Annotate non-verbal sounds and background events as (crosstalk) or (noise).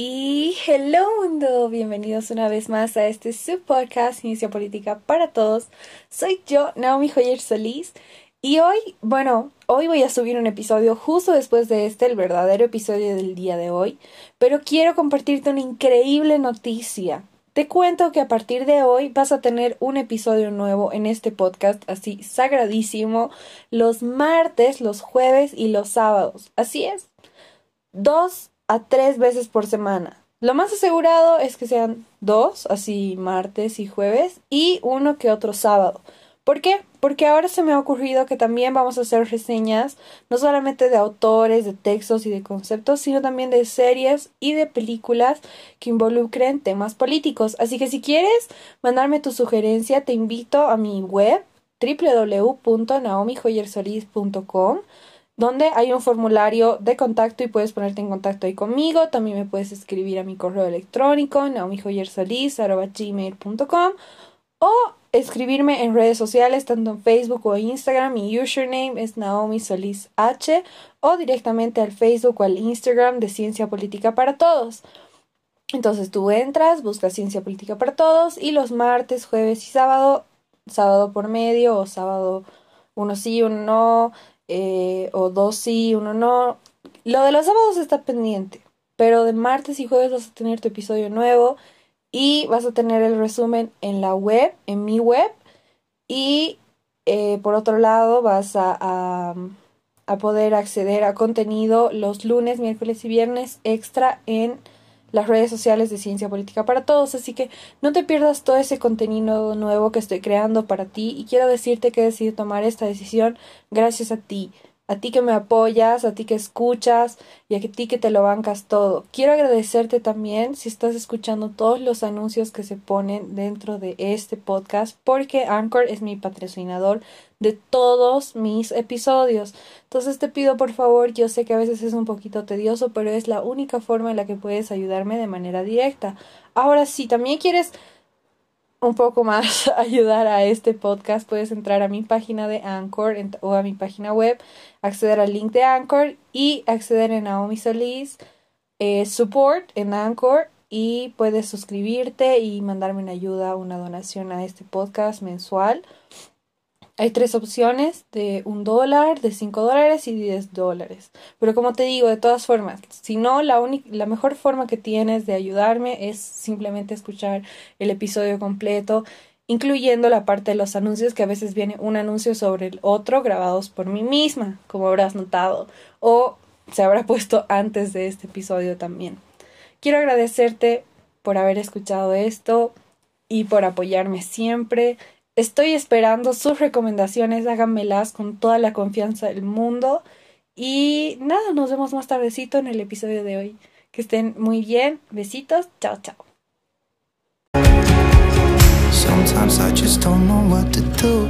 Y hello mundo, bienvenidos una vez más a este subpodcast Inicia Política para Todos. Soy yo, Naomi Joyer Solís, y hoy, bueno, hoy voy a subir un episodio justo después de este, el verdadero episodio del día de hoy, pero quiero compartirte una increíble noticia. Te cuento que a partir de hoy vas a tener un episodio nuevo en este podcast así sagradísimo los martes, los jueves y los sábados. Así es. Dos a tres veces por semana. Lo más asegurado es que sean dos, así martes y jueves, y uno que otro sábado. ¿Por qué? Porque ahora se me ha ocurrido que también vamos a hacer reseñas, no solamente de autores, de textos y de conceptos, sino también de series y de películas que involucren temas políticos. Así que si quieres mandarme tu sugerencia, te invito a mi web www.naomijoyersolis.com donde hay un formulario de contacto y puedes ponerte en contacto ahí conmigo. También me puedes escribir a mi correo electrónico naomijoyersolis.com o escribirme en redes sociales, tanto en Facebook o Instagram. Mi username es Naomi Solís H o directamente al Facebook o al Instagram de Ciencia Política para Todos. Entonces tú entras, buscas Ciencia Política para Todos y los martes, jueves y sábado, sábado por medio o sábado uno sí, uno no, eh, o dos sí, uno no. Lo de los sábados está pendiente, pero de martes y jueves vas a tener tu episodio nuevo y vas a tener el resumen en la web, en mi web y eh, por otro lado vas a, a, a poder acceder a contenido los lunes, miércoles y viernes extra en las redes sociales de Ciencia Política para Todos, así que no te pierdas todo ese contenido nuevo que estoy creando para ti y quiero decirte que he decidido tomar esta decisión gracias a ti, a ti que me apoyas, a ti que escuchas y a ti que te lo bancas todo. Quiero agradecerte también si estás escuchando todos los anuncios que se ponen dentro de este podcast porque Anchor es mi patrocinador de todos mis episodios. Entonces te pido por favor, yo sé que a veces es un poquito tedioso, pero es la única forma en la que puedes ayudarme de manera directa. Ahora, si también quieres un poco más (laughs) ayudar a este podcast, puedes entrar a mi página de Anchor o a mi página web, acceder al link de Anchor y acceder en Naomi Solís eh, Support en Anchor y puedes suscribirte y mandarme una ayuda, una donación a este podcast mensual. Hay tres opciones de un dólar, de cinco dólares y diez dólares. Pero como te digo, de todas formas, si no, la, la mejor forma que tienes de ayudarme es simplemente escuchar el episodio completo, incluyendo la parte de los anuncios, que a veces viene un anuncio sobre el otro grabados por mí misma, como habrás notado, o se habrá puesto antes de este episodio también. Quiero agradecerte por haber escuchado esto y por apoyarme siempre. Estoy esperando sus recomendaciones, háganmelas con toda la confianza del mundo. Y nada, nos vemos más tardecito en el episodio de hoy. Que estén muy bien. Besitos. Chao, chao. Sometimes I just don't know what to do.